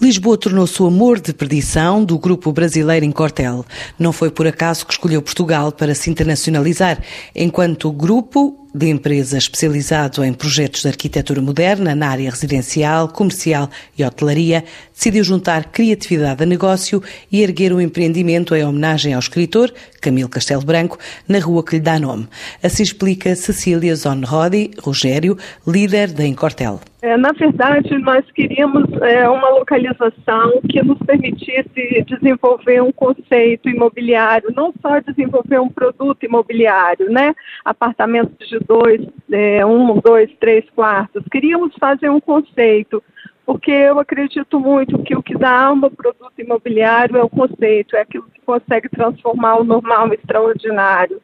Lisboa tornou-se o amor de perdição do grupo brasileiro em Cortel. Não foi por acaso que escolheu Portugal para se internacionalizar, enquanto o grupo de empresa especializado em projetos de arquitetura moderna na área residencial, comercial e hotelaria, decidiu juntar criatividade a negócio e erguer um empreendimento em homenagem ao escritor Camilo Castelo Branco, na rua que lhe dá nome. Assim explica Cecília Zonrodi Rogério, líder da Encortel. É, na verdade, nós queríamos é, uma localização que nos permitisse desenvolver um conceito imobiliário, não só desenvolver um produto imobiliário, né? Apartamentos de dois, é, um, dois, três quartos. Queríamos fazer um conceito, porque eu acredito muito que o que dá alma ao produto imobiliário é o conceito, é aquilo que consegue transformar o normal no extraordinário.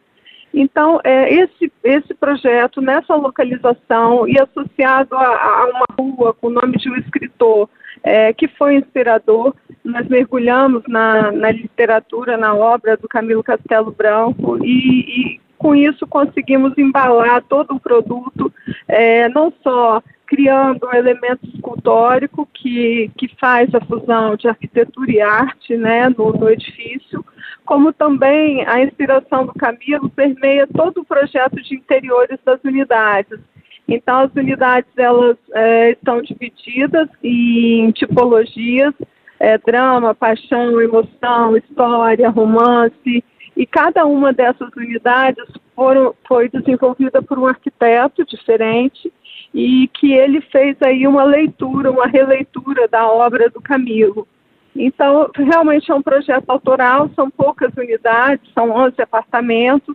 Então, é, esse, esse projeto, nessa localização e associado a, a uma rua com o nome de um escritor é, que foi inspirador, nós mergulhamos na, na, literatura, na obra do Camilo Castelo Branco e, e com isso conseguimos embalar todo o produto, é, não só criando um elemento escultórico que, que faz a fusão de arquitetura e arte né, no, no edifício, como também a inspiração do Camilo permeia todo o projeto de interiores das unidades. Então, as unidades elas é, estão divididas em tipologias, é, drama, paixão, emoção, história, romance, e cada uma dessas unidades foram, foi desenvolvida por um arquiteto diferente e que ele fez aí uma leitura, uma releitura da obra do Camilo. Então, realmente é um projeto autoral, são poucas unidades, são 11 apartamentos,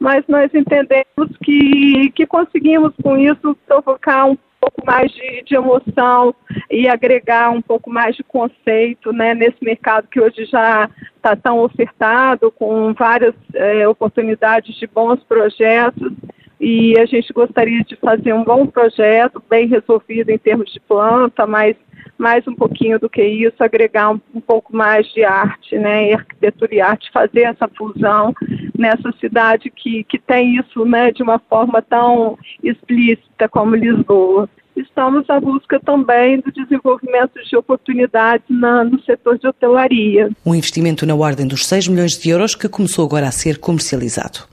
mas nós entendemos que, que conseguimos com isso provocar um pouco mais de, de emoção e agregar um pouco mais de conceito né, nesse mercado que hoje já está tão ofertado, com várias é, oportunidades de bons projetos e a gente gostaria de fazer um bom projeto, bem resolvido em termos de planta, mas mais um pouquinho do que isso, agregar um, um pouco mais de arte, né, arquitetura e arte, fazer essa fusão nessa cidade que, que tem isso, né, de uma forma tão explícita como Lisboa. Estamos à busca também do desenvolvimento de oportunidades na, no setor de hotelaria. Um investimento na ordem dos 6 milhões de euros que começou agora a ser comercializado.